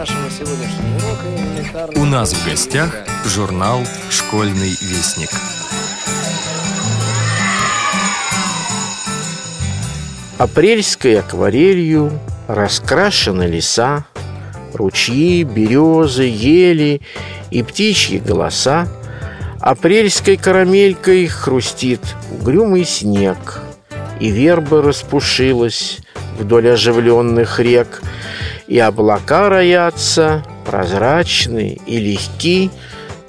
нашего сегодняшнего урока элементарно... У нас в гостях журнал «Школьный вестник». Апрельской акварелью раскрашены леса, Ручьи, березы, ели и птичьи голоса. Апрельской карамелькой хрустит угрюмый снег, И верба распушилась вдоль оживленных рек, И облака роятся, прозрачны и легки,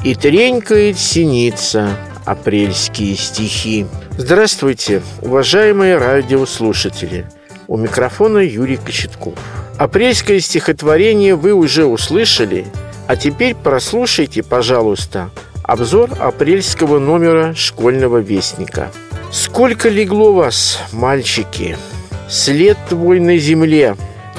И тренькает синица апрельские стихи. Здравствуйте, уважаемые радиослушатели! У микрофона Юрий Кочетков. Апрельское стихотворение вы уже услышали, а теперь прослушайте, пожалуйста, обзор апрельского номера школьного вестника. Сколько легло вас, мальчики, след твой на земле,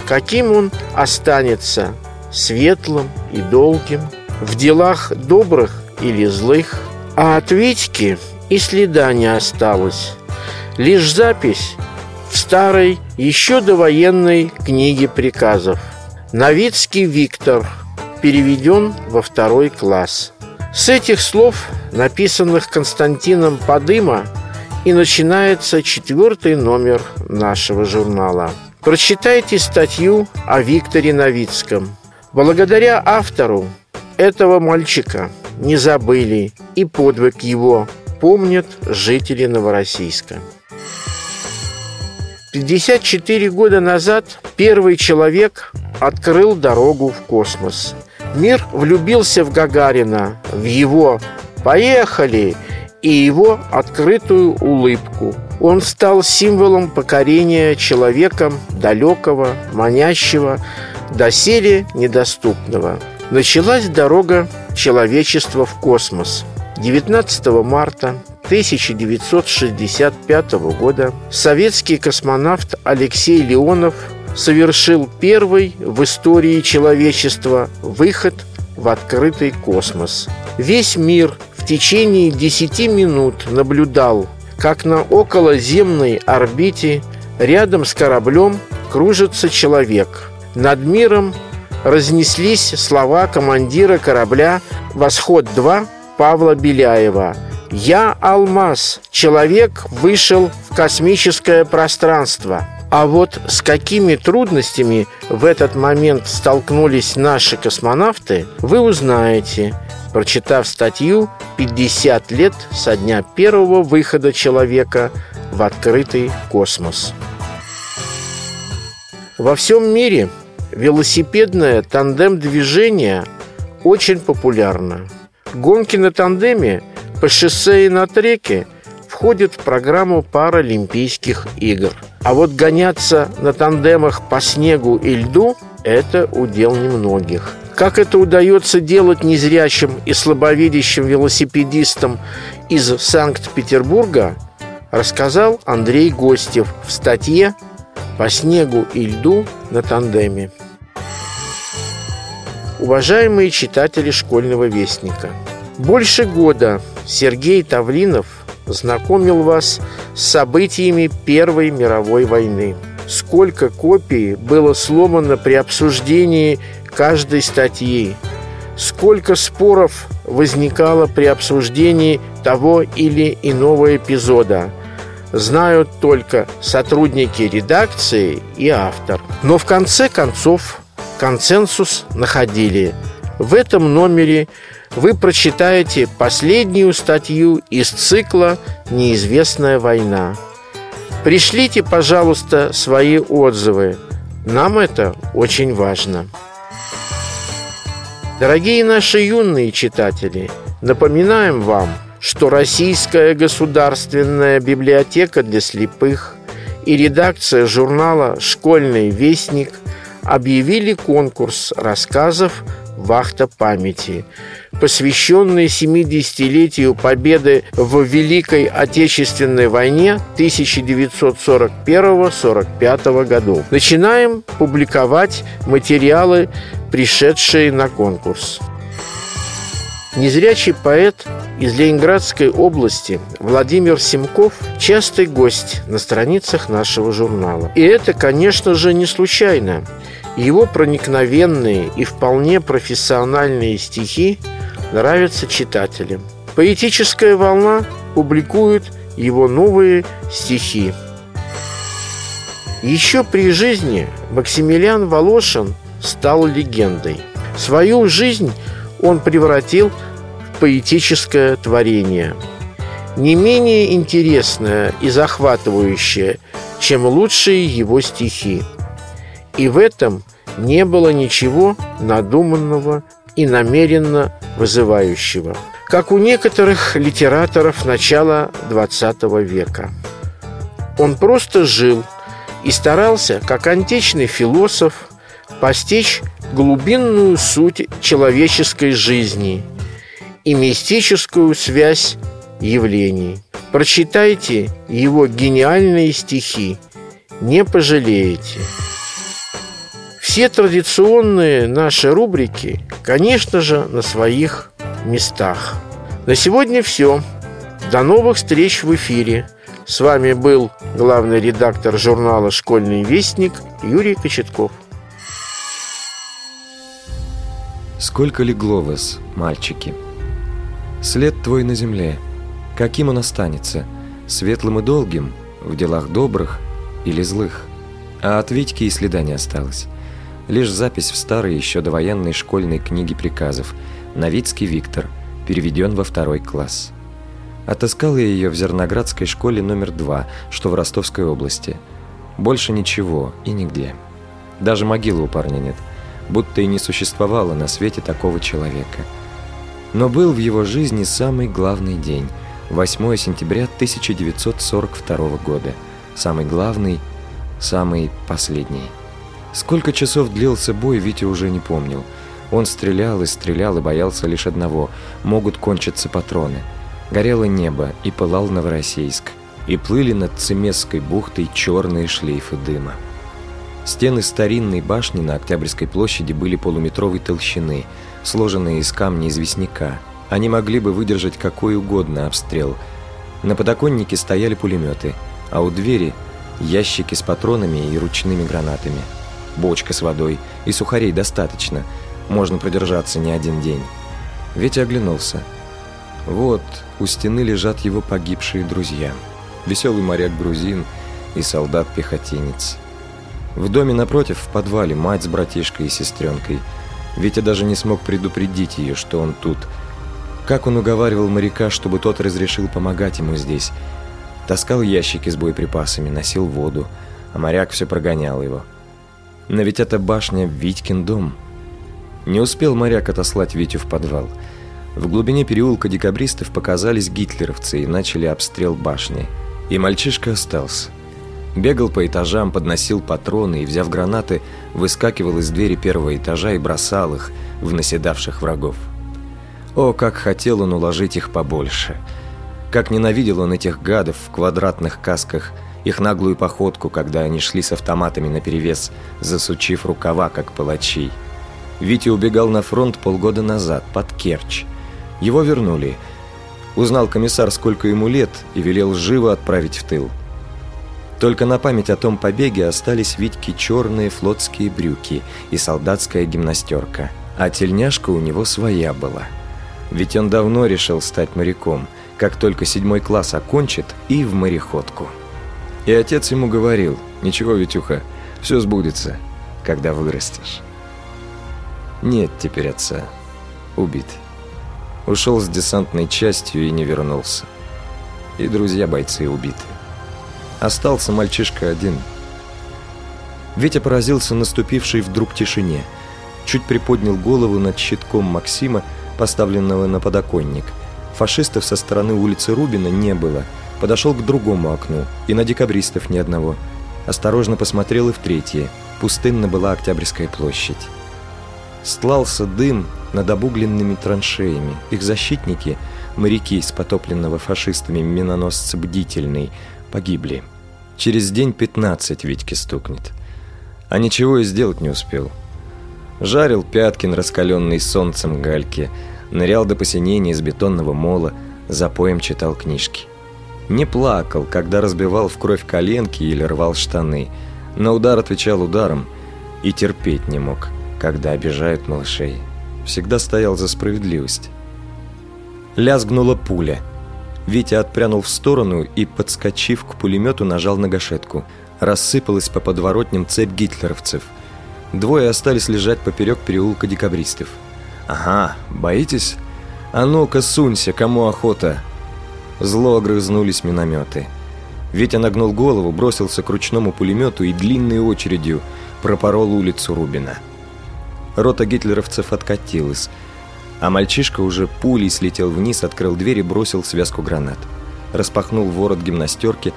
каким он останется, светлым и долгим, в делах добрых или злых, а от Витьки и следа не осталось, лишь запись в старой, еще довоенной книге приказов. Новицкий Виктор переведен во второй класс. С этих слов, написанных Константином Подыма, и начинается четвертый номер нашего журнала. Прочитайте статью о Викторе Новицком. Благодаря автору этого мальчика не забыли и подвиг его помнят жители Новороссийска. 54 года назад первый человек открыл дорогу в космос. Мир влюбился в Гагарина, в его «поехали» и его открытую улыбку. Он стал символом покорения человеком далекого, манящего, доселе недоступного. Началась дорога человечества в космос. 19 марта 1965 года советский космонавт Алексей Леонов совершил первый в истории человечества выход в открытый космос. Весь мир в течение 10 минут наблюдал, как на околоземной орбите рядом с кораблем кружится человек. Над миром разнеслись слова командира корабля «Восход-2» Павла Беляева – я алмаз. Человек вышел в космическое пространство. А вот с какими трудностями в этот момент столкнулись наши космонавты, вы узнаете, прочитав статью «50 лет со дня первого выхода человека в открытый космос». Во всем мире велосипедное тандем-движение очень популярно. Гонки на тандеме – по шоссе и на треке входит в программу Паралимпийских игр. А вот гоняться на тандемах по снегу и льду – это удел немногих. Как это удается делать незрячим и слабовидящим велосипедистам из Санкт-Петербурга, рассказал Андрей Гостев в статье «По снегу и льду на тандеме». Уважаемые читатели школьного вестника, больше года Сергей Тавлинов знакомил вас с событиями Первой мировой войны. Сколько копий было сломано при обсуждении каждой статьи, сколько споров возникало при обсуждении того или иного эпизода. Знают только сотрудники редакции и автор. Но в конце концов консенсус находили. В этом номере вы прочитаете последнюю статью из цикла «Неизвестная война». Пришлите, пожалуйста, свои отзывы. Нам это очень важно. Дорогие наши юные читатели, напоминаем вам, что Российская государственная библиотека для слепых и редакция журнала «Школьный вестник» объявили конкурс рассказов «Вахта памяти», посвященный 70-летию победы в Великой Отечественной войне 1941-45 годов. Начинаем публиковать материалы, пришедшие на конкурс. Незрячий поэт из Ленинградской области Владимир Симков – частый гость на страницах нашего журнала. И это, конечно же, не случайно. Его проникновенные и вполне профессиональные стихи нравятся читателям. Поэтическая волна публикует его новые стихи. Еще при жизни Максимилиан Волошин стал легендой. Свою жизнь он превратил в поэтическое творение. Не менее интересное и захватывающее, чем лучшие его стихи. И в этом не было ничего надуманного и намеренно вызывающего, как у некоторых литераторов начала XX века. Он просто жил и старался, как античный философ, постичь глубинную суть человеческой жизни и мистическую связь явлений. Прочитайте его гениальные стихи, не пожалеете. Все традиционные наши рубрики, конечно же, на своих местах. На сегодня все. До новых встреч в эфире. С вами был главный редактор журнала «Школьный вестник» Юрий Кочетков. Сколько легло вас, мальчики? След твой на земле. Каким он останется? Светлым и долгим, в делах добрых или злых? А от Витьки и следа не осталось. Лишь запись в старой еще довоенной школьной книге приказов «Новицкий Виктор», переведен во второй класс. Отыскал я ее в Зерноградской школе номер два, что в Ростовской области. Больше ничего и нигде. Даже могилы у парня нет, будто и не существовало на свете такого человека. Но был в его жизни самый главный день – 8 сентября 1942 года. Самый главный, самый последний. Сколько часов длился бой, Витя уже не помнил. Он стрелял и стрелял и боялся лишь одного – могут кончиться патроны – Горело небо, и пылал Новороссийск, и плыли над Цемесской бухтой черные шлейфы дыма. Стены старинной башни на Октябрьской площади были полуметровой толщины, сложенные из камня известняка. Они могли бы выдержать какой угодно обстрел. На подоконнике стояли пулеметы, а у двери – ящики с патронами и ручными гранатами. Бочка с водой и сухарей достаточно, можно продержаться не один день. Ветя оглянулся – вот, у стены лежат его погибшие друзья. Веселый моряк-грузин и солдат-пехотинец. В доме напротив, в подвале, мать с братишкой и сестренкой. Витя даже не смог предупредить ее, что он тут. Как он уговаривал моряка, чтобы тот разрешил помогать ему здесь. Таскал ящики с боеприпасами, носил воду, а моряк все прогонял его. Но ведь это башня Витькин дом. Не успел моряк отослать Витю в подвал – в глубине переулка декабристов показались гитлеровцы и начали обстрел башни. И мальчишка остался. Бегал по этажам, подносил патроны и, взяв гранаты, выскакивал из двери первого этажа и бросал их в наседавших врагов. О, как хотел он уложить их побольше! Как ненавидел он этих гадов в квадратных касках, их наглую походку, когда они шли с автоматами наперевес, засучив рукава, как палачи. Витя убегал на фронт полгода назад, под Керчь, его вернули. Узнал комиссар, сколько ему лет, и велел живо отправить в тыл. Только на память о том побеге остались Витьки черные флотские брюки и солдатская гимнастерка. А тельняшка у него своя была. Ведь он давно решил стать моряком, как только седьмой класс окончит и в мореходку. И отец ему говорил, ничего, Витюха, все сбудется, когда вырастешь. Нет теперь отца, убит. Ушел с десантной частью и не вернулся. И друзья-бойцы убиты. Остался мальчишка один. Витя поразился наступившей вдруг тишине. Чуть приподнял голову над щитком Максима, поставленного на подоконник. Фашистов со стороны улицы Рубина не было. Подошел к другому окну, и на декабристов ни одного. Осторожно посмотрел и в третье. Пустынна была Октябрьская площадь. Стлался дым над обугленными траншеями. Их защитники, моряки из потопленного фашистами миноносца «Бдительный», погибли. Через день 15 Витьке стукнет. А ничего и сделать не успел. Жарил Пяткин, раскаленный солнцем гальки, нырял до посинения из бетонного мола, за поем читал книжки. Не плакал, когда разбивал в кровь коленки или рвал штаны. На удар отвечал ударом – и терпеть не мог, когда обижают малышей. Всегда стоял за справедливость. Лязгнула пуля. Витя отпрянул в сторону и, подскочив к пулемету, нажал на гашетку. Рассыпалась по подворотням цепь гитлеровцев. Двое остались лежать поперек переулка декабристов. «Ага, боитесь? А ну-ка, сунься, кому охота!» Зло огрызнулись минометы. Витя нагнул голову, бросился к ручному пулемету и длинной очередью пропорол улицу Рубина. Рота гитлеровцев откатилась, а мальчишка уже пулей слетел вниз, открыл дверь и бросил связку гранат. Распахнул ворот гимнастерки.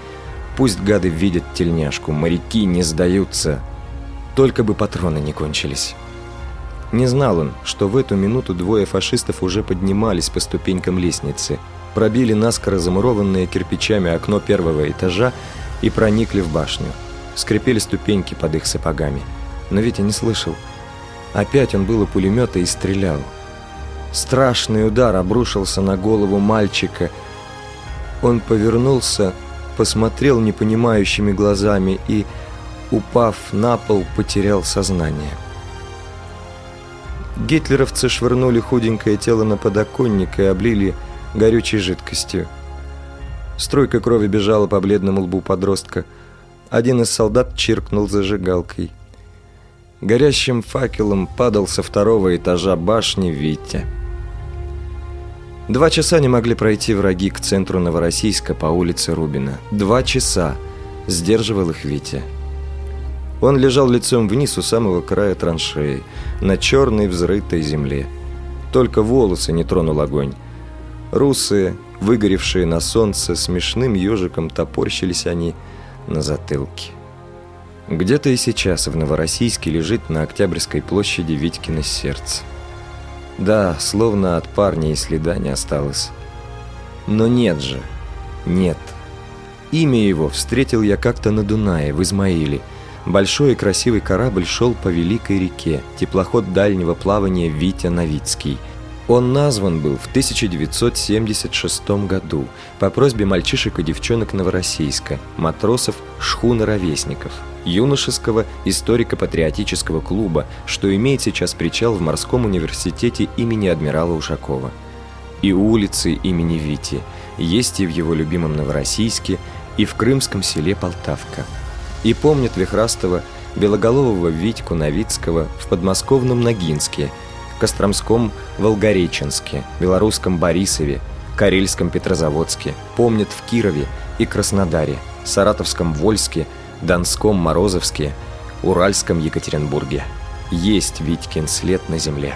Пусть гады видят тельняшку, моряки не сдаются. Только бы патроны не кончились. Не знал он, что в эту минуту двое фашистов уже поднимались по ступенькам лестницы, пробили наскоро замурованное кирпичами окно первого этажа и проникли в башню. Скрипели ступеньки под их сапогами. Но Витя не слышал. Опять он был у пулемета и стрелял. Страшный удар обрушился на голову мальчика. Он повернулся, посмотрел непонимающими глазами и, упав на пол, потерял сознание. Гитлеровцы швырнули худенькое тело на подоконник и облили горючей жидкостью. Струйка крови бежала по бледному лбу подростка. Один из солдат чиркнул зажигалкой. Горящим факелом падал со второго этажа башни Витя. Два часа не могли пройти враги к центру Новороссийска по улице Рубина. Два часа сдерживал их Витя. Он лежал лицом вниз у самого края траншеи, на черной взрытой земле. Только волосы не тронул огонь. Русые, выгоревшие на солнце, смешным ежиком топорщились они на затылке. Где-то и сейчас в Новороссийске лежит на Октябрьской площади Витькино сердце. Да, словно от парня и следа не осталось. Но нет же, нет. Имя его встретил я как-то на Дунае, в Измаиле. Большой и красивый корабль шел по великой реке, теплоход дальнего плавания «Витя Новицкий». Он назван был в 1976 году по просьбе мальчишек и девчонок Новороссийска, матросов шхуна-ровесников, юношеского историко-патриотического клуба, что имеет сейчас причал в морском университете имени адмирала Ушакова. И улицы имени Вити есть и в его любимом Новороссийске, и в крымском селе Полтавка. И помнят Вихрастова, белоголового Витьку Новицкого в подмосковном Ногинске – Костромском Волгореченске, Белорусском Борисове, Карельском Петрозаводске, помнят в Кирове и Краснодаре, Саратовском Вольске, Донском Морозовске, Уральском Екатеринбурге. Есть Витькин след на земле.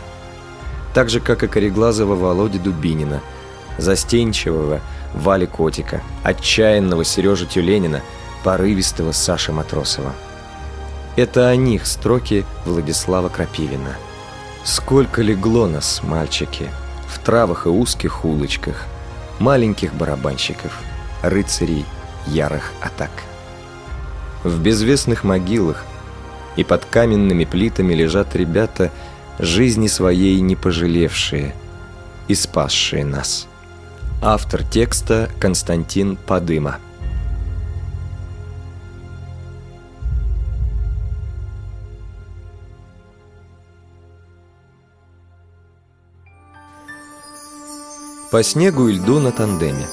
Так же, как и кореглазого Володи Дубинина, застенчивого Вали Котика, отчаянного Сережи Тюленина, порывистого Саши Матросова. Это о них строки Владислава Крапивина – Сколько легло нас, мальчики, в травах и узких улочках, маленьких барабанщиков, рыцарей ярых атак. В безвестных могилах и под каменными плитами лежат ребята, жизни своей не пожалевшие и спасшие нас. Автор текста Константин Подыма. По снегу и льду на тандеме.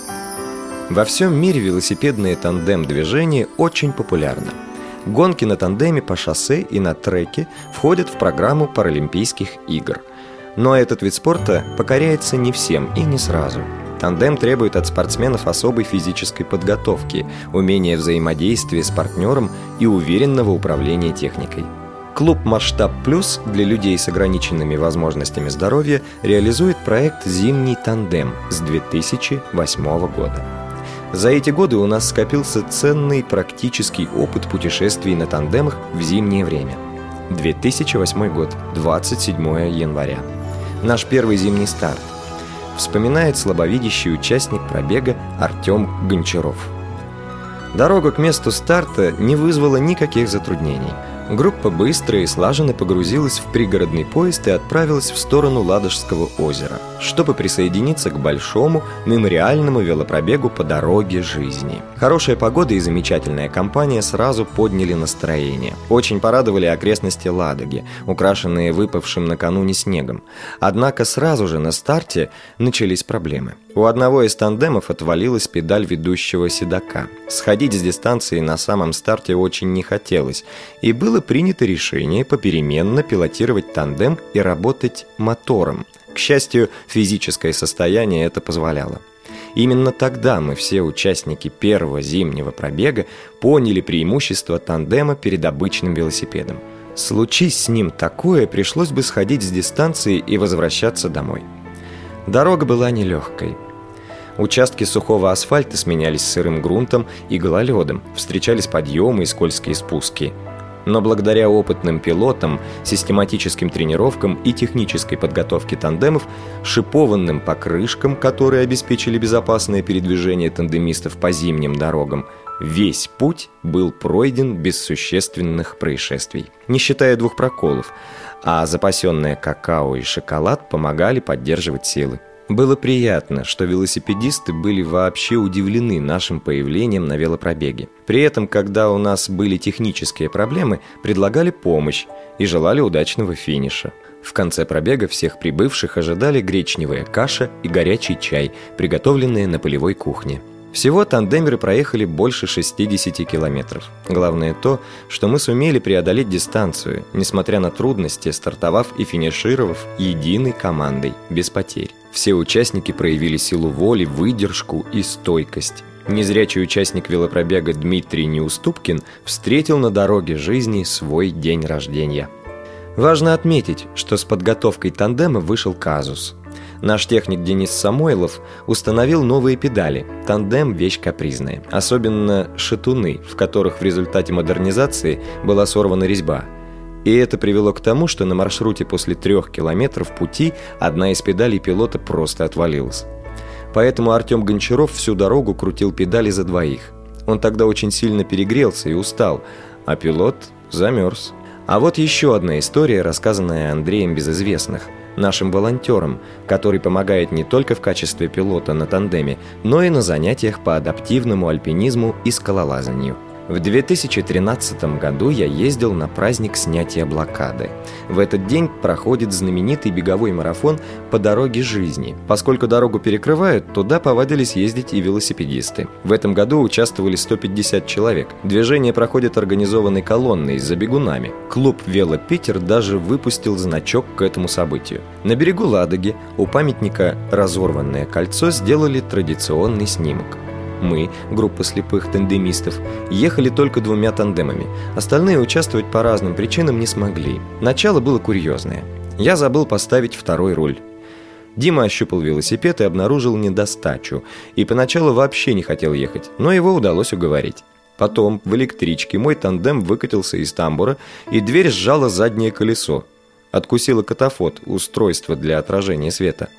Во всем мире велосипедное тандем-движение очень популярно. Гонки на тандеме по шоссе и на треке входят в программу Паралимпийских игр. Но этот вид спорта покоряется не всем и не сразу. Тандем требует от спортсменов особой физической подготовки, умения взаимодействия с партнером и уверенного управления техникой. Клуб «Масштаб Плюс» для людей с ограниченными возможностями здоровья реализует проект «Зимний тандем» с 2008 года. За эти годы у нас скопился ценный практический опыт путешествий на тандемах в зимнее время. 2008 год, 27 января. Наш первый зимний старт. Вспоминает слабовидящий участник пробега Артем Гончаров. Дорога к месту старта не вызвала никаких затруднений – Группа быстро и слаженно погрузилась в пригородный поезд и отправилась в сторону Ладожского озера, чтобы присоединиться к большому мемориальному велопробегу по дороге жизни. Хорошая погода и замечательная компания сразу подняли настроение. Очень порадовали окрестности Ладоги, украшенные выпавшим накануне снегом. Однако сразу же на старте начались проблемы. У одного из тандемов отвалилась педаль ведущего седока. Сходить с дистанции на самом старте очень не хотелось, и было принято решение попеременно пилотировать тандем и работать мотором. К счастью, физическое состояние это позволяло. Именно тогда мы все участники первого зимнего пробега поняли преимущество тандема перед обычным велосипедом. Случись с ним такое, пришлось бы сходить с дистанции и возвращаться домой. Дорога была нелегкой. Участки сухого асфальта сменялись сырым грунтом и гололедом, встречались подъемы и скользкие спуски. Но благодаря опытным пилотам, систематическим тренировкам и технической подготовке тандемов, шипованным покрышкам, которые обеспечили безопасное передвижение тандемистов по зимним дорогам, весь путь был пройден без существенных происшествий, не считая двух проколов, а запасенное какао и шоколад помогали поддерживать силы. Было приятно, что велосипедисты были вообще удивлены нашим появлением на велопробеге. При этом, когда у нас были технические проблемы, предлагали помощь и желали удачного финиша. В конце пробега всех прибывших ожидали гречневая каша и горячий чай, приготовленные на полевой кухне. Всего тандемеры проехали больше 60 километров. Главное то, что мы сумели преодолеть дистанцию, несмотря на трудности, стартовав и финишировав единой командой, без потерь. Все участники проявили силу воли, выдержку и стойкость. Незрячий участник велопробега Дмитрий Неуступкин встретил на дороге жизни свой день рождения. Важно отметить, что с подготовкой тандема вышел казус – Наш техник Денис Самойлов установил новые педали. Тандем – вещь капризная. Особенно шатуны, в которых в результате модернизации была сорвана резьба. И это привело к тому, что на маршруте после трех километров пути одна из педалей пилота просто отвалилась. Поэтому Артем Гончаров всю дорогу крутил педали за двоих. Он тогда очень сильно перегрелся и устал, а пилот замерз. А вот еще одна история, рассказанная Андреем Безызвестных – нашим волонтером, который помогает не только в качестве пилота на тандеме, но и на занятиях по адаптивному альпинизму и скалолазанию. В 2013 году я ездил на праздник снятия блокады. В этот день проходит знаменитый беговой марафон по дороге жизни. Поскольку дорогу перекрывают, туда повадились ездить и велосипедисты. В этом году участвовали 150 человек. Движение проходит организованной колонной за бегунами. Клуб «Вело Питер» даже выпустил значок к этому событию. На берегу Ладоги у памятника «Разорванное кольцо» сделали традиционный снимок. Мы, группа слепых тандемистов, ехали только двумя тандемами. Остальные участвовать по разным причинам не смогли. Начало было курьезное. Я забыл поставить второй руль. Дима ощупал велосипед и обнаружил недостачу, и поначалу вообще не хотел ехать, но его удалось уговорить. Потом в электричке мой тандем выкатился из тамбура, и дверь сжала заднее колесо. Откусила катафот, устройство для отражения света.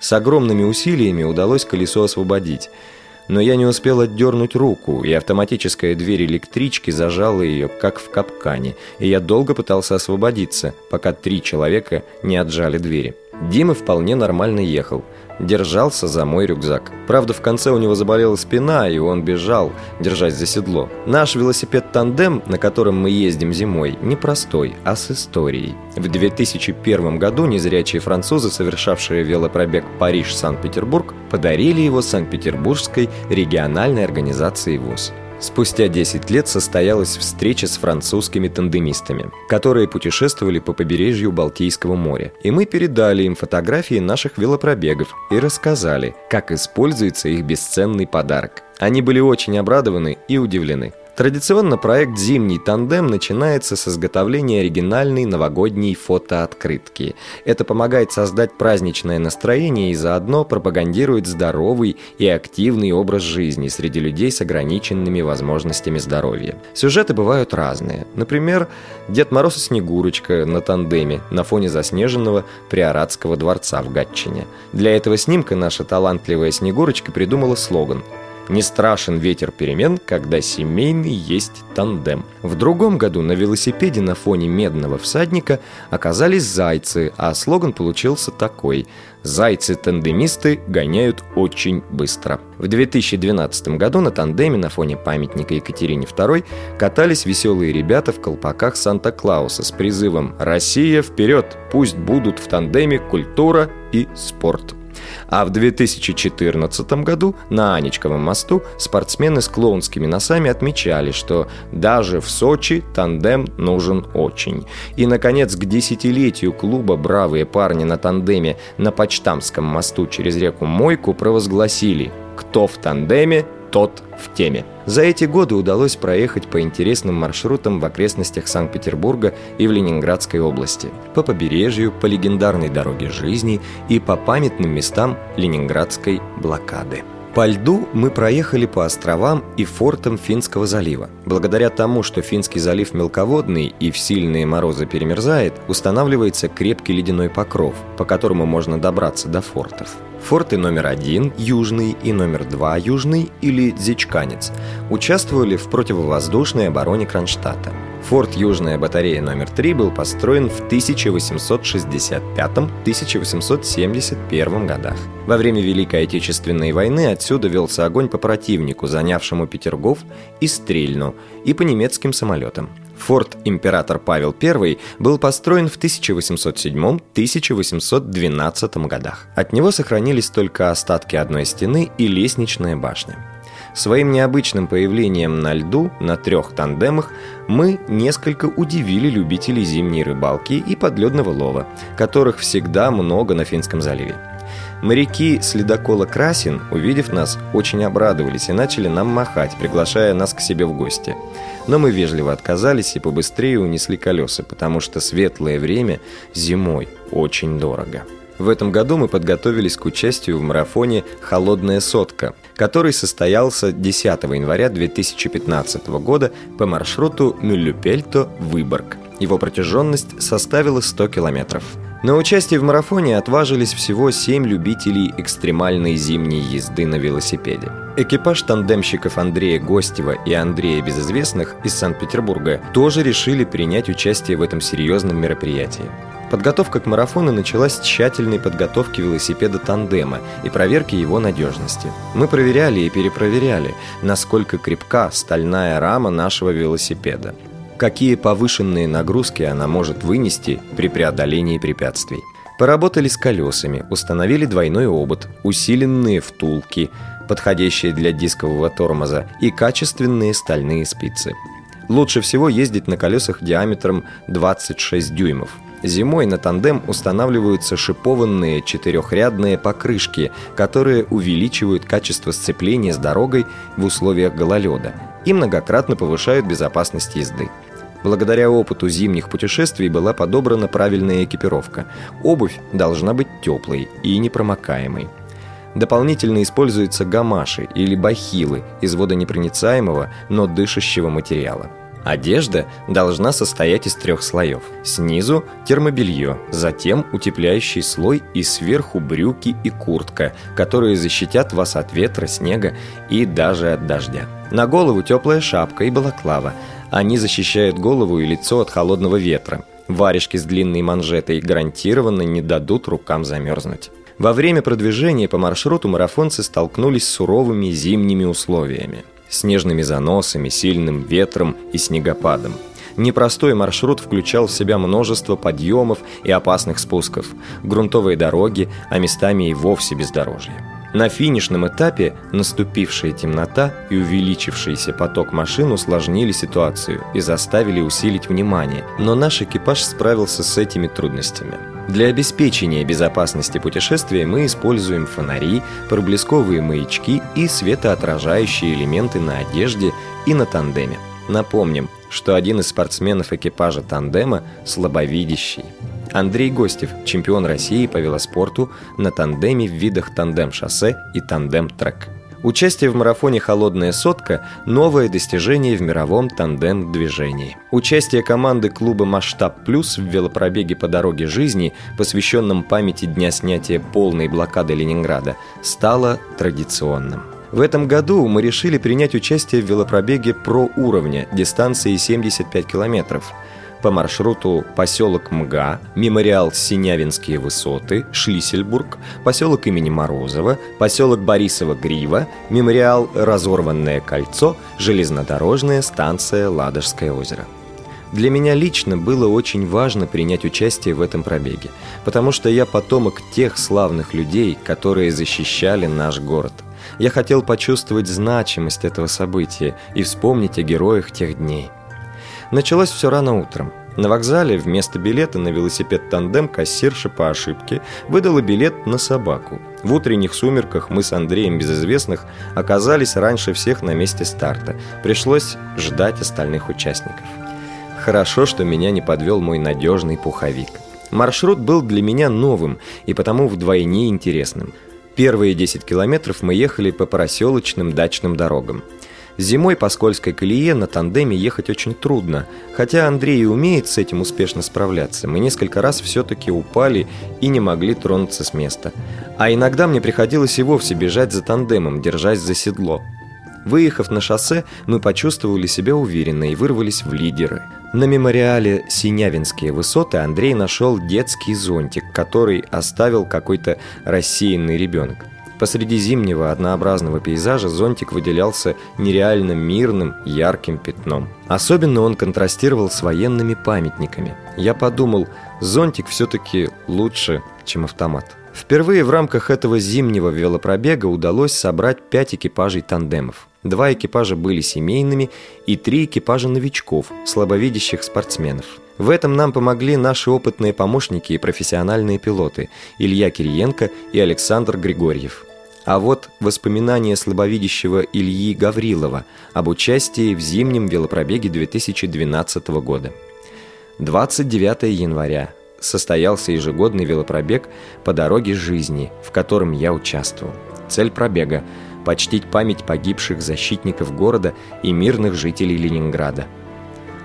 С огромными усилиями удалось колесо освободить – но я не успел отдернуть руку, и автоматическая дверь электрички зажала ее, как в капкане, и я долго пытался освободиться, пока три человека не отжали двери. Дима вполне нормально ехал, держался за мой рюкзак. Правда, в конце у него заболела спина, и он бежал, держась за седло. Наш велосипед-тандем, на котором мы ездим зимой, не простой, а с историей. В 2001 году незрячие французы, совершавшие велопробег Париж-Санкт-Петербург, подарили его Санкт-Петербургской региональной организации ВОЗ. Спустя 10 лет состоялась встреча с французскими тандемистами, которые путешествовали по побережью Балтийского моря. И мы передали им фотографии наших велопробегов и рассказали, как используется их бесценный подарок. Они были очень обрадованы и удивлены. Традиционно проект «Зимний тандем» начинается с изготовления оригинальной новогодней фотооткрытки. Это помогает создать праздничное настроение и заодно пропагандирует здоровый и активный образ жизни среди людей с ограниченными возможностями здоровья. Сюжеты бывают разные. Например, Дед Мороз и Снегурочка на тандеме на фоне заснеженного Приоратского дворца в Гатчине. Для этого снимка наша талантливая Снегурочка придумала слоган Не страшен ветер перемен, когда семейный есть тандем. В другом году на велосипеде на фоне медного всадника оказались зайцы, а слоган получился такой «Зайцы-тандемисты гоняют очень быстро». В 2012 году на тандеме на фоне памятника Екатерине II катались веселые ребята в колпаках Санта-Клауса с призывом «Россия вперед! Пусть будут в тандеме культура и спорт». А в 2014 году на Анечковом мосту спортсмены с клоунскими носами отмечали, что даже в Сочи тандем нужен очень. И, наконец, к десятилетию клуба «Бравые парни на тандеме» на Почтамском мосту через реку Мойку провозгласили «Кто в тандеме, тот в теме. За эти годы удалось проехать по интересным маршрутам в окрестностях Санкт-Петербурга и в Ленинградской области, по побережью, по легендарной дороге жизни и по памятным местам Ленинградской блокады. По льду мы проехали по островам и фортам Финского залива. Благодаря тому, что Финский залив мелководный и в сильные морозы перемерзает, устанавливается крепкий ледяной покров, по которому можно добраться до фортов. Форты номер один, южный, и номер два, южный, или Зичканец, участвовали в противовоздушной обороне Кронштадта. Форт Южная батарея номер 3 был построен в 1865-1871 годах. Во время Великой Отечественной войны отсюда велся огонь по противнику, занявшему Петергоф и Стрельну, и по немецким самолетам. Форт «Император Павел I» был построен в 1807-1812 годах. От него сохранились только остатки одной стены и лестничная башня. Своим необычным появлением на льду на трех тандемах мы несколько удивили любителей зимней рыбалки и подледного лова, которых всегда много на Финском заливе. Моряки с ледокола «Красин», увидев нас, очень обрадовались и начали нам махать, приглашая нас к себе в гости. Но мы вежливо отказались и побыстрее унесли колеса, потому что светлое время зимой очень дорого. В этом году мы подготовились к участию в марафоне «Холодная сотка», который состоялся 10 января 2015 года по маршруту Мюллюпельто-Выборг. Его протяженность составила 100 километров. На участие в марафоне отважились всего 7 любителей экстремальной зимней езды на велосипеде. Экипаж тандемщиков Андрея Гостева и Андрея Безызвестных из Санкт-Петербурга тоже решили принять участие в этом серьезном мероприятии. Подготовка к марафону началась с тщательной подготовки велосипеда тандема и проверки его надежности. Мы проверяли и перепроверяли, насколько крепка стальная рама нашего велосипеда какие повышенные нагрузки она может вынести при преодолении препятствий. Поработали с колесами, установили двойной обод, усиленные втулки, подходящие для дискового тормоза и качественные стальные спицы. Лучше всего ездить на колесах диаметром 26 дюймов. Зимой на тандем устанавливаются шипованные четырехрядные покрышки, которые увеличивают качество сцепления с дорогой в условиях гололеда и многократно повышают безопасность езды. Благодаря опыту зимних путешествий была подобрана правильная экипировка. Обувь должна быть теплой и непромокаемой. Дополнительно используются гамаши или бахилы из водонепроницаемого, но дышащего материала. Одежда должна состоять из трех слоев. Снизу термобелье, затем утепляющий слой и сверху брюки и куртка, которые защитят вас от ветра, снега и даже от дождя. На голову теплая шапка и балаклава, они защищают голову и лицо от холодного ветра. Варежки с длинной манжетой гарантированно не дадут рукам замерзнуть. Во время продвижения по маршруту марафонцы столкнулись с суровыми зимними условиями. Снежными заносами, сильным ветром и снегопадом. Непростой маршрут включал в себя множество подъемов и опасных спусков, грунтовые дороги, а местами и вовсе бездорожье. На финишном этапе наступившая темнота и увеличившийся поток машин усложнили ситуацию и заставили усилить внимание, но наш экипаж справился с этими трудностями. Для обеспечения безопасности путешествия мы используем фонари, проблесковые маячки и светоотражающие элементы на одежде и на тандеме. Напомним, что один из спортсменов экипажа тандема слабовидящий. Андрей Гостев, чемпион России по велоспорту на тандеме в видах тандем-шоссе и тандем-трек. Участие в марафоне «Холодная сотка» – новое достижение в мировом тандем-движении. Участие команды клуба «Масштаб Плюс» в велопробеге по дороге жизни, посвященном памяти дня снятия полной блокады Ленинграда, стало традиционным. В этом году мы решили принять участие в велопробеге про уровня дистанцией 75 километров по маршруту поселок МГА, мемориал Синявинские высоты, Шлиссельбург, поселок имени Морозова, поселок Борисова-Грива, мемориал Разорванное кольцо, железнодорожная станция Ладожское озеро. Для меня лично было очень важно принять участие в этом пробеге, потому что я потомок тех славных людей, которые защищали наш город. Я хотел почувствовать значимость этого события и вспомнить о героях тех дней. Началось все рано утром. На вокзале вместо билета на велосипед-тандем кассирша по ошибке выдала билет на собаку. В утренних сумерках мы с Андреем Безызвестных оказались раньше всех на месте старта. Пришлось ждать остальных участников. Хорошо, что меня не подвел мой надежный пуховик. Маршрут был для меня новым и потому вдвойне интересным. Первые 10 километров мы ехали по проселочным дачным дорогам. Зимой по скользкой колее на тандеме ехать очень трудно. Хотя Андрей и умеет с этим успешно справляться, мы несколько раз все-таки упали и не могли тронуться с места. А иногда мне приходилось и вовсе бежать за тандемом, держась за седло. Выехав на шоссе, мы почувствовали себя уверенно и вырвались в лидеры. На мемориале «Синявинские высоты» Андрей нашел детский зонтик, который оставил какой-то рассеянный ребенок. Посреди зимнего однообразного пейзажа зонтик выделялся нереально мирным, ярким пятном. Особенно он контрастировал с военными памятниками. Я подумал, зонтик все-таки лучше, чем автомат. Впервые в рамках этого зимнего велопробега удалось собрать пять экипажей тандемов. Два экипажа были семейными и три экипажа новичков, слабовидящих спортсменов. В этом нам помогли наши опытные помощники и профессиональные пилоты Илья Кириенко и Александр Григорьев. А вот воспоминания слабовидящего Ильи Гаврилова об участии в зимнем велопробеге 2012 года. 29 января состоялся ежегодный велопробег по дороге жизни, в котором я участвовал. Цель пробега – почтить память погибших защитников города и мирных жителей Ленинграда.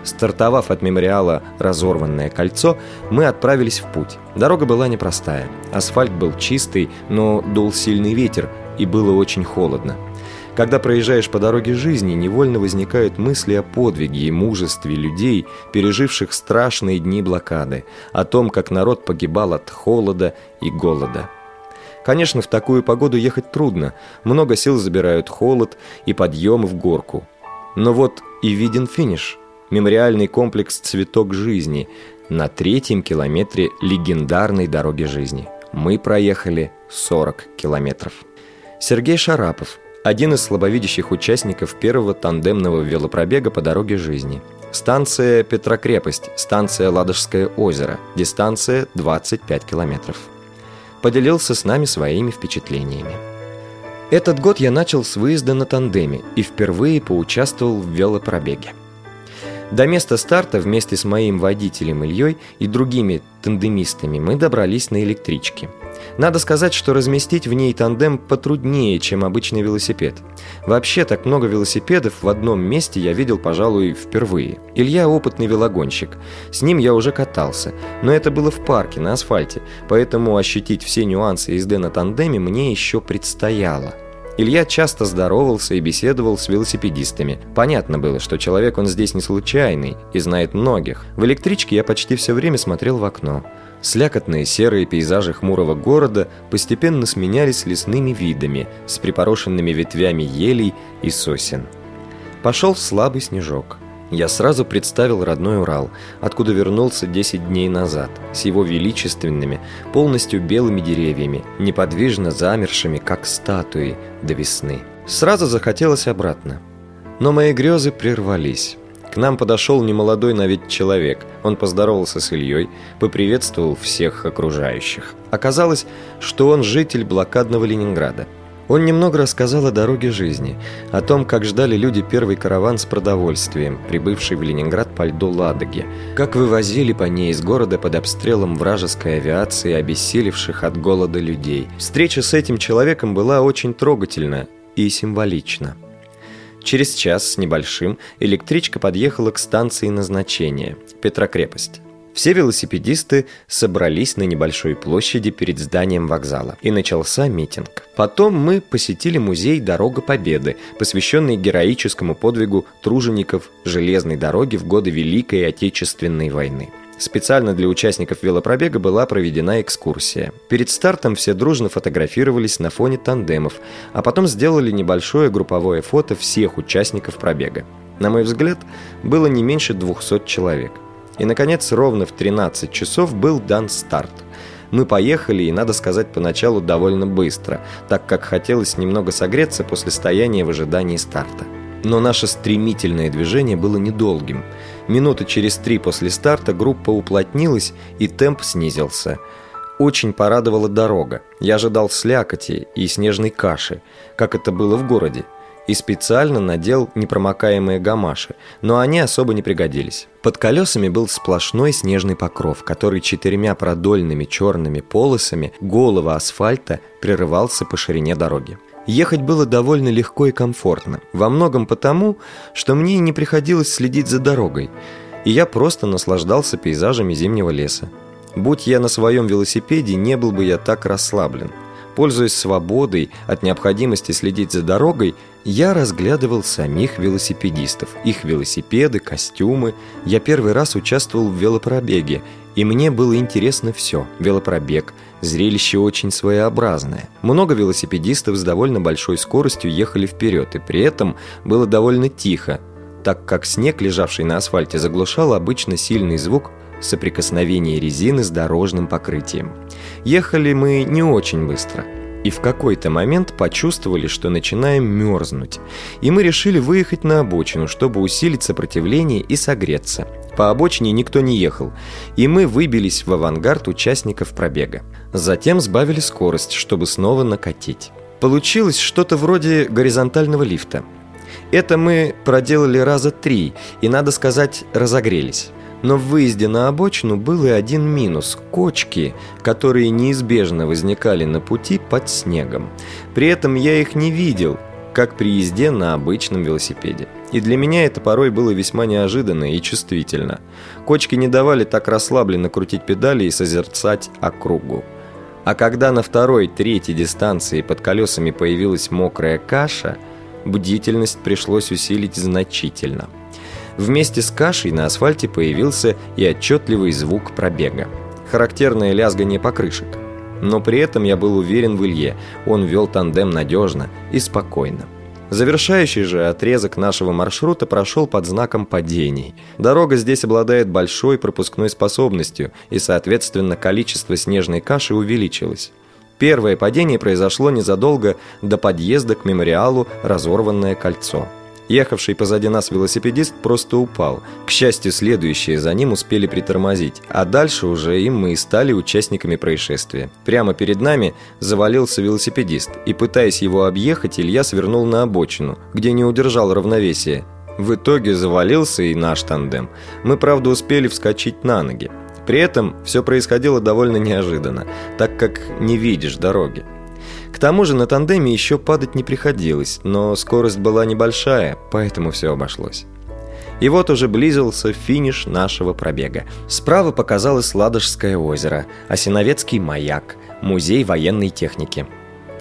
Стартовав от мемориала «Разорванное кольцо», мы отправились в путь. Дорога была непростая. Асфальт был чистый, но дул сильный ветер, и было очень холодно. Когда проезжаешь по дороге жизни, невольно возникают мысли о подвиге и мужестве людей, переживших страшные дни блокады, о том, как народ погибал от холода и голода. Конечно, в такую погоду ехать трудно, много сил забирают холод и подъем в горку. Но вот и виден финиш. Мемориальный комплекс «Цветок жизни» на третьем километре легендарной дороги жизни. Мы проехали 40 километров. Сергей Шарапов – один из слабовидящих участников первого тандемного велопробега по дороге жизни. Станция Петрокрепость, станция Ладожское озеро, дистанция 25 километров. Поделился с нами своими впечатлениями. Этот год я начал с выезда на тандеме и впервые поучаствовал в велопробеге. До места старта вместе с моим водителем Ильей и другими тандемистами мы добрались на электричке – надо сказать, что разместить в ней тандем потруднее, чем обычный велосипед. Вообще, так много велосипедов в одном месте я видел, пожалуй, впервые. Илья опытный велогонщик. С ним я уже катался. Но это было в парке, на асфальте. Поэтому ощутить все нюансы езды на тандеме мне еще предстояло. Илья часто здоровался и беседовал с велосипедистами. Понятно было, что человек он здесь не случайный и знает многих. В электричке я почти все время смотрел в окно. Слякотные серые пейзажи хмурого города постепенно сменялись лесными видами с припорошенными ветвями елей и сосен. Пошел слабый снежок. Я сразу представил родной Урал, откуда вернулся 10 дней назад, с его величественными, полностью белыми деревьями, неподвижно замершими, как статуи, до весны. Сразу захотелось обратно. Но мои грезы прервались. К нам подошел немолодой на вид человек. Он поздоровался с Ильей, поприветствовал всех окружающих. Оказалось, что он житель блокадного Ленинграда. Он немного рассказал о дороге жизни, о том, как ждали люди первый караван с продовольствием, прибывший в Ленинград по льду Ладоги, как вывозили по ней из города под обстрелом вражеской авиации обессилевших от голода людей. Встреча с этим человеком была очень трогательна и символична. Через час с небольшим электричка подъехала к станции назначения – Петрокрепость. Все велосипедисты собрались на небольшой площади перед зданием вокзала, и начался митинг. Потом мы посетили музей «Дорога Победы», посвященный героическому подвигу тружеников железной дороги в годы Великой Отечественной войны. Специально для участников велопробега была проведена экскурсия. Перед стартом все дружно фотографировались на фоне тандемов, а потом сделали небольшое групповое фото всех участников пробега. На мой взгляд, было не меньше 200 человек. И, наконец, ровно в 13 часов был дан старт. Мы поехали, и, надо сказать, поначалу довольно быстро, так как хотелось немного согреться после стояния в ожидании старта. Но наше стремительное движение было недолгим. Минуты через три после старта группа уплотнилась, и темп снизился. Очень порадовала дорога. Я ожидал слякоти и снежной каши, как это было в городе и специально надел непромокаемые гамаши, но они особо не пригодились. Под колесами был сплошной снежный покров, который четырьмя продольными черными полосами голого асфальта прерывался по ширине дороги. Ехать было довольно легко и комфортно, во многом потому, что мне не приходилось следить за дорогой, и я просто наслаждался пейзажами зимнего леса. Будь я на своем велосипеде, не был бы я так расслаблен. Пользуясь свободой от необходимости следить за дорогой, я разглядывал самих велосипедистов, их велосипеды, костюмы. Я первый раз участвовал в велопробеге, и мне было интересно все. Велопробег, зрелище очень своеобразное. Много велосипедистов с довольно большой скоростью ехали вперед, и при этом было довольно тихо, так как снег, лежавший на асфальте, заглушал обычно сильный звук соприкосновения резины с дорожным покрытием. Ехали мы не очень быстро – и в какой-то момент почувствовали, что начинаем мерзнуть. И мы решили выехать на обочину, чтобы усилить сопротивление и согреться. По обочине никто не ехал, и мы выбились в авангард участников пробега. Затем сбавили скорость, чтобы снова накатить. Получилось что-то вроде горизонтального лифта. Это мы проделали раза три, и, надо сказать, разогрелись. Но в выезде на обочину был и один минус – кочки, которые неизбежно возникали на пути под снегом. При этом я их не видел, как при езде на обычном велосипеде. И для меня это порой было весьма неожиданно и чувствительно. Кочки не давали так расслабленно крутить педали и созерцать округу. А когда на второй, третьей дистанции под колесами появилась мокрая каша, бдительность пришлось усилить значительно – Вместе с кашей на асфальте появился и отчетливый звук пробега. Характерное лязгание покрышек. Но при этом я был уверен в Илье, он вел тандем надежно и спокойно. Завершающий же отрезок нашего маршрута прошел под знаком падений. Дорога здесь обладает большой пропускной способностью, и, соответственно, количество снежной каши увеличилось. Первое падение произошло незадолго до подъезда к мемориалу «Разорванное кольцо». Ехавший позади нас велосипедист просто упал. К счастью, следующие за ним успели притормозить, а дальше уже и мы стали участниками происшествия. Прямо перед нами завалился велосипедист, и пытаясь его объехать, Илья свернул на обочину, где не удержал равновесие. В итоге завалился и наш тандем. Мы, правда, успели вскочить на ноги. При этом все происходило довольно неожиданно, так как не видишь дороги. К тому же на тандеме еще падать не приходилось, но скорость была небольшая, поэтому все обошлось. И вот уже близился финиш нашего пробега. Справа показалось Ладожское озеро, Осиновецкий маяк, музей военной техники.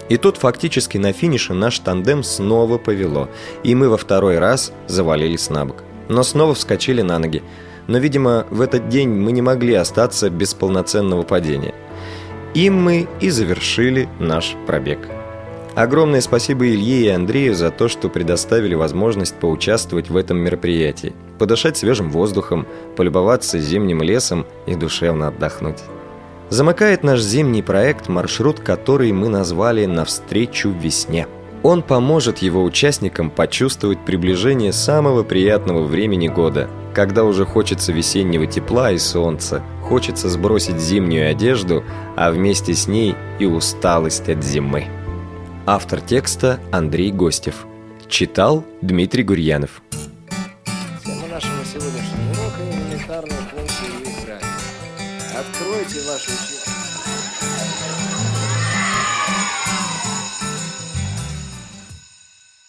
И тут фактически на финише наш тандем снова повело, и мы во второй раз завалились на бок. Но снова вскочили на ноги. Но, видимо, в этот день мы не могли остаться без полноценного падения – им мы и завершили наш пробег. Огромное спасибо Илье и Андрею за то, что предоставили возможность поучаствовать в этом мероприятии, подышать свежим воздухом, полюбоваться зимним лесом и душевно отдохнуть. Замыкает наш зимний проект маршрут, который мы назвали «Навстречу весне». Он поможет его участникам почувствовать приближение самого приятного времени года, когда уже хочется весеннего тепла и солнца, хочется сбросить зимнюю одежду, а вместе с ней и усталость от зимы. Автор текста Андрей Гостев. Читал Дмитрий Гурьянов.